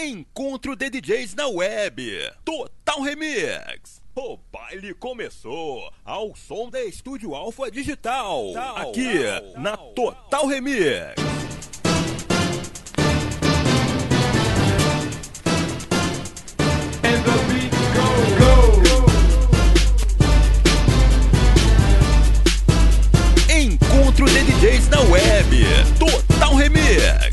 Encontro de DJs na web. Total Remix. O baile começou ao som da Estúdio Alfa Digital. Aqui na Total Remix. Encontro de DJs na web. Total Remix.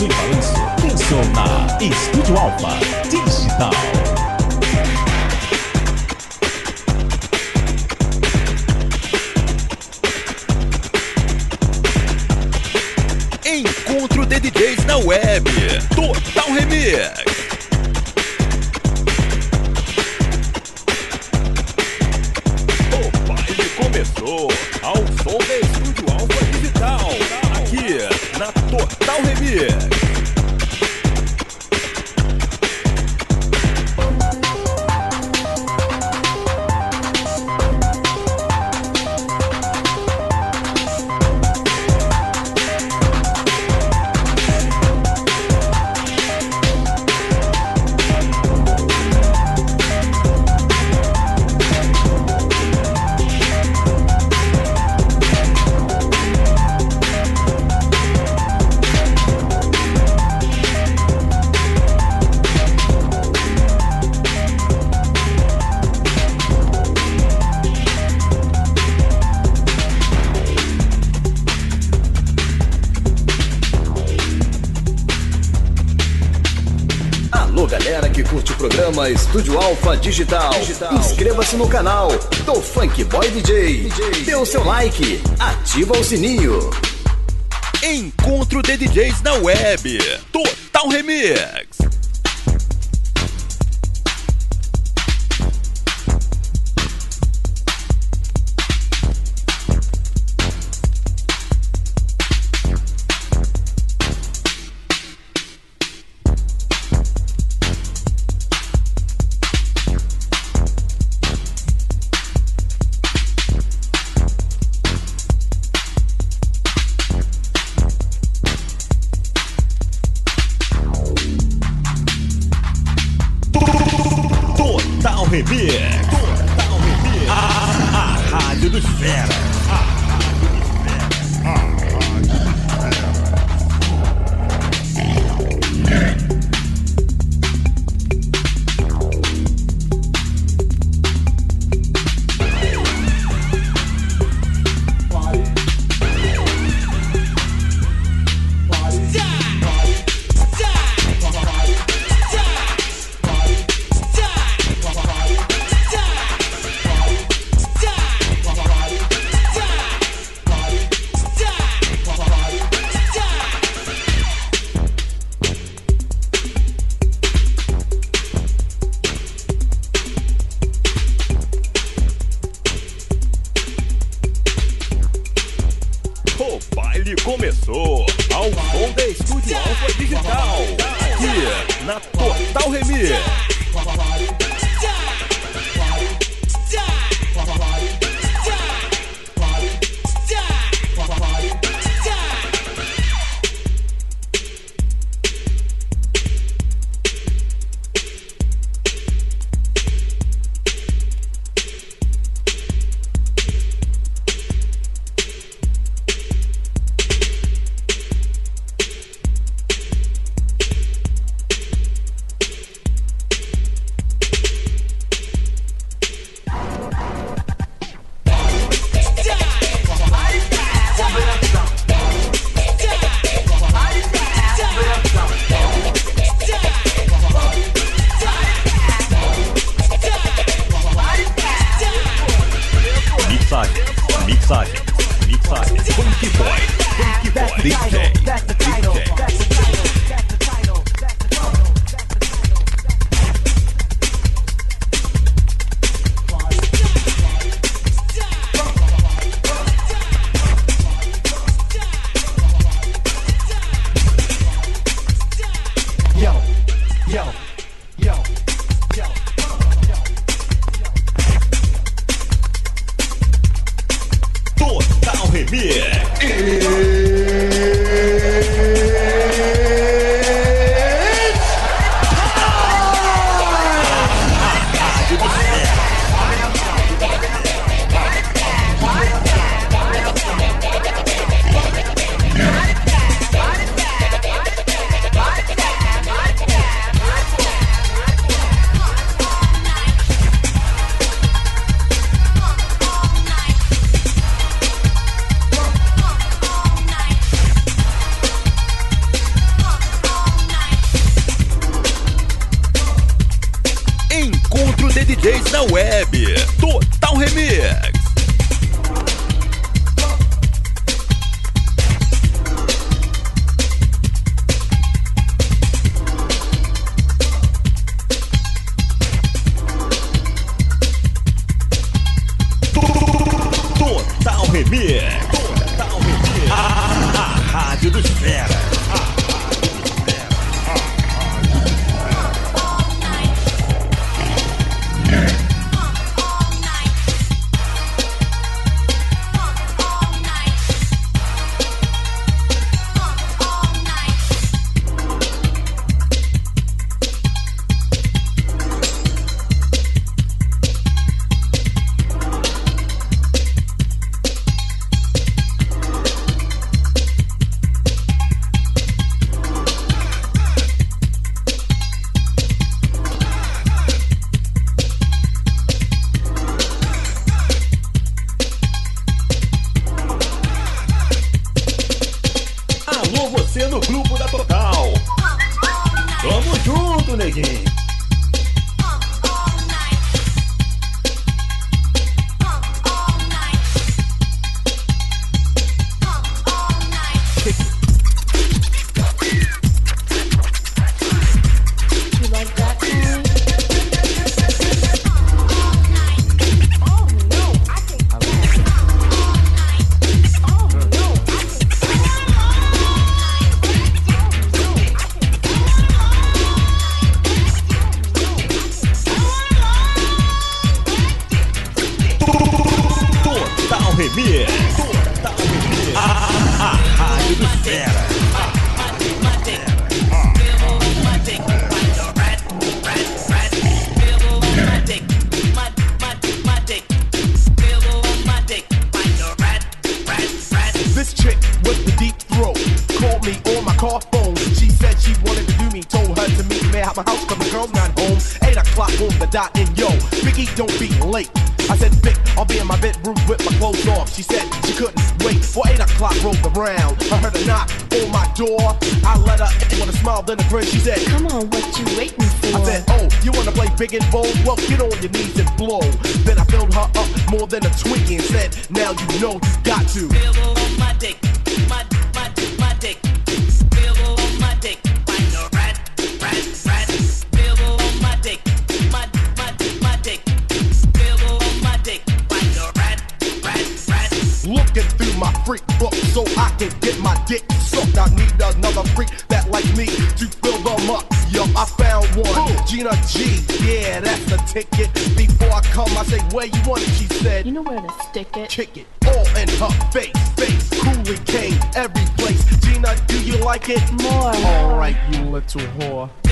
Som, pensou na Estúdio Alfa Digital. Encontro de DJs na web. Total Remix. Começou ao som da Estúdio Alfa Digital. Aqui na Total Remix. Estúdio Alfa Digital. Inscreva-se no canal do Funk Boy DJ. Dê o seu like, ativa o sininho. Encontro de DJs na web. Total Remix. I'll be in my with my clothes off. She said she couldn't wait for eight o'clock rolled around. I heard a knock on my door. I let her in with a smile, then a grin. She said, Come on, what you waiting for? I said, Oh, you wanna play big and bold? Well, get on your knees and blow. Then I filled her up more than a Twinkie and said, Now you know you got to. Looking through my freak book so I can get my dick sucked. I need another freak that like me to fill them up. Yup, I found one, Gina G. Yeah, that's the ticket. Before I come, I say, where you want it? She said, you know where to stick it. Kick it all in her face, face. Coolly came every place. Gina, do you like it? More. Alright, you little whore.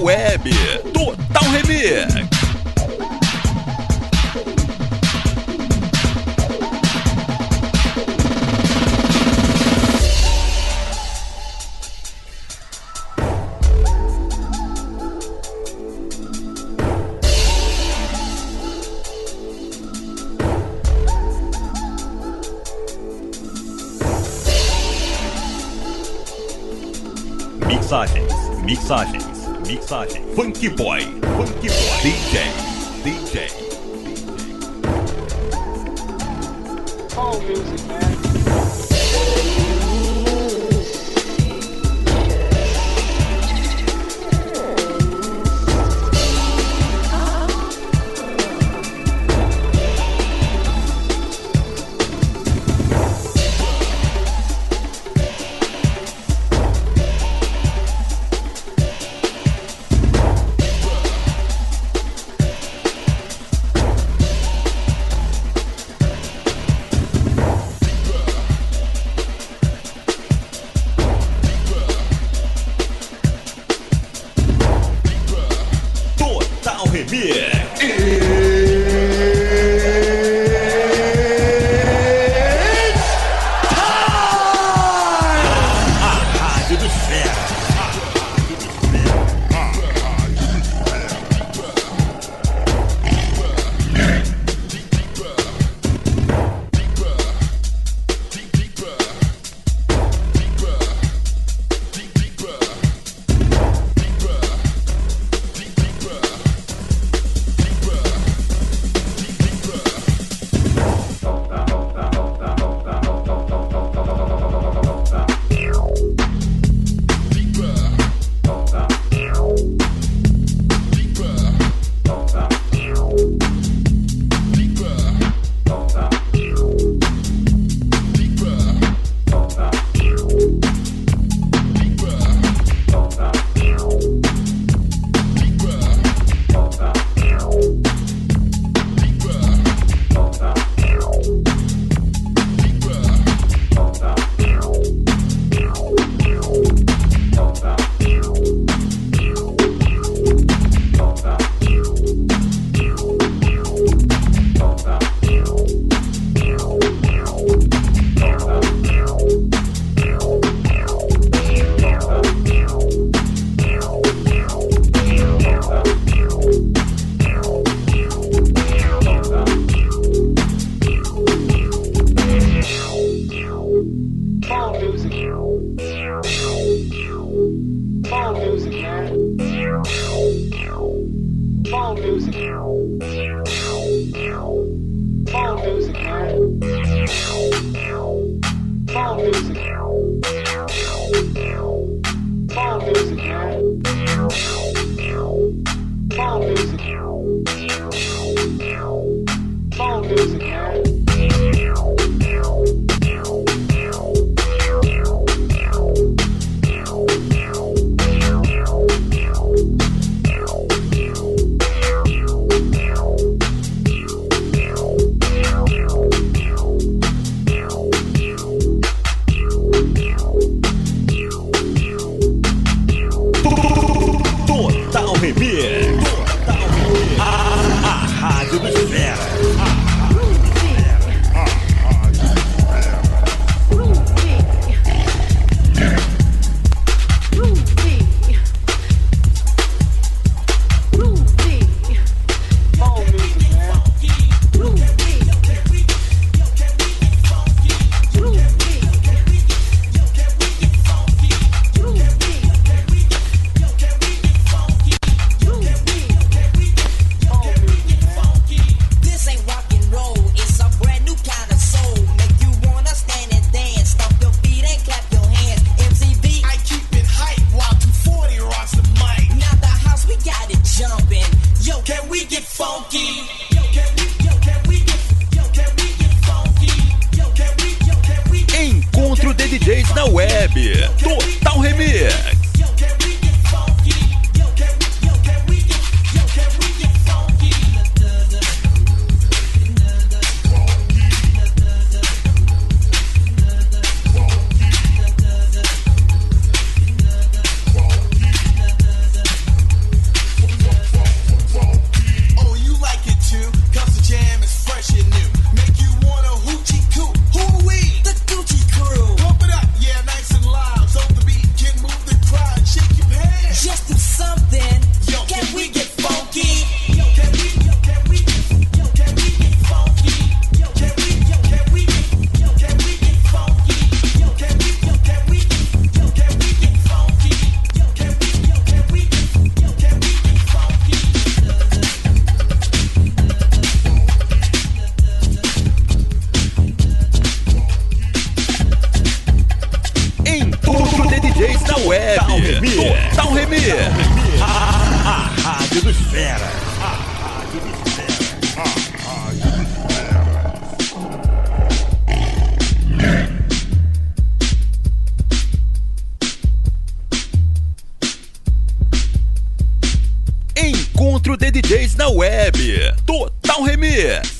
Web. Total Remix. Mixagens. Funk Boy, Funk Boy. DJ, DJ. Total Encontro de DJs na web. Tal Remir. Tal Remir. A rádio dos feras. A rádio dos feras. Encontro de DJs na web. Total Remix.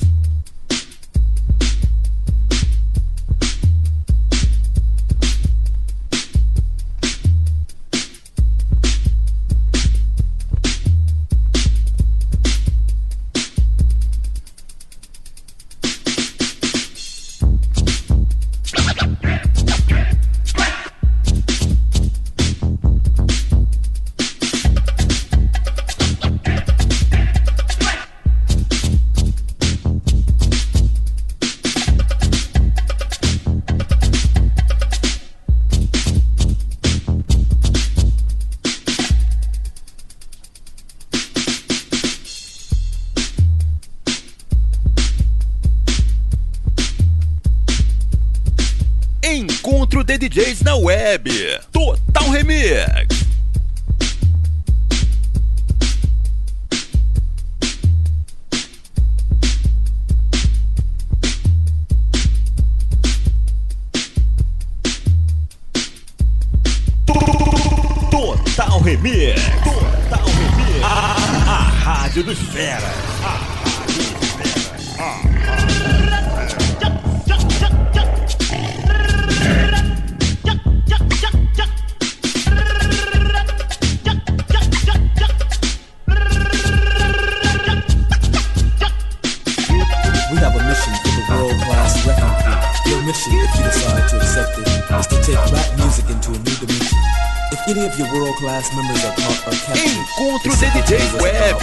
Encontro de Web,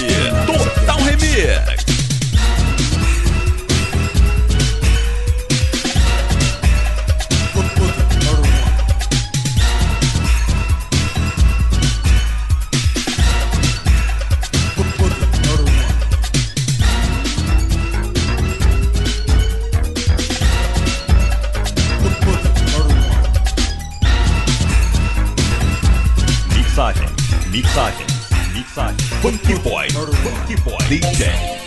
Total Remix. mixaje, mixaje, mixaje. Funky Boy, Funky Boy, DJ.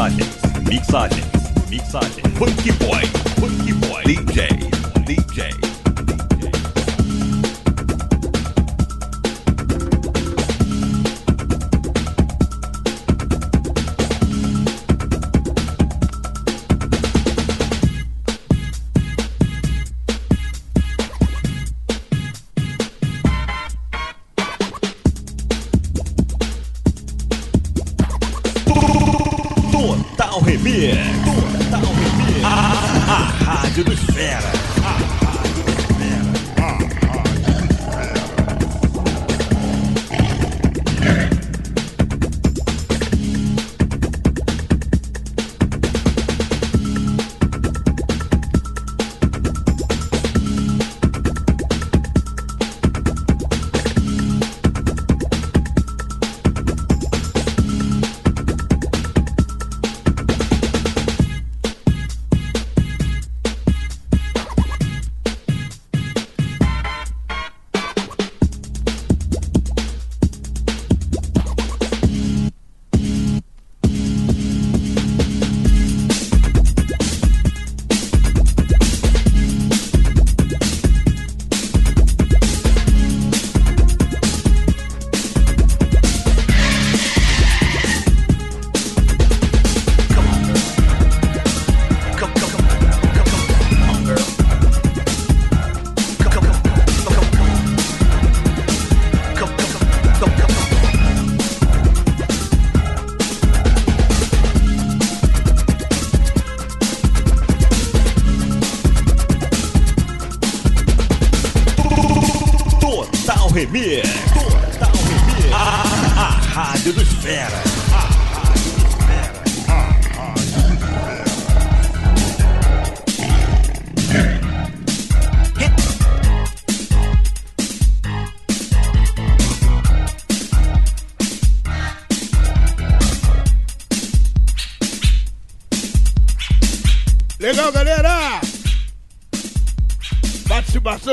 Mixagens, mixagens, mixagens. Funky Boy,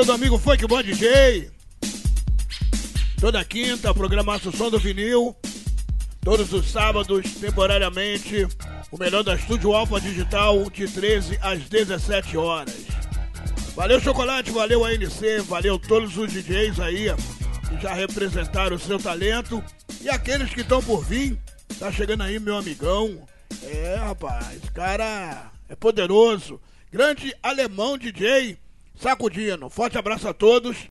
do amigo Funk Bom DJ. Toda quinta, programação Som do Vinil. Todos os sábados, temporariamente, o melhor da Estúdio Alfa Digital, de 13 às 17 horas. Valeu, Chocolate, valeu ANC, valeu todos os DJs aí que já representaram o seu talento. E aqueles que estão por vir, tá chegando aí, meu amigão. É, rapaz, cara é poderoso. Grande alemão DJ, sacudindo. Forte abraço a todos.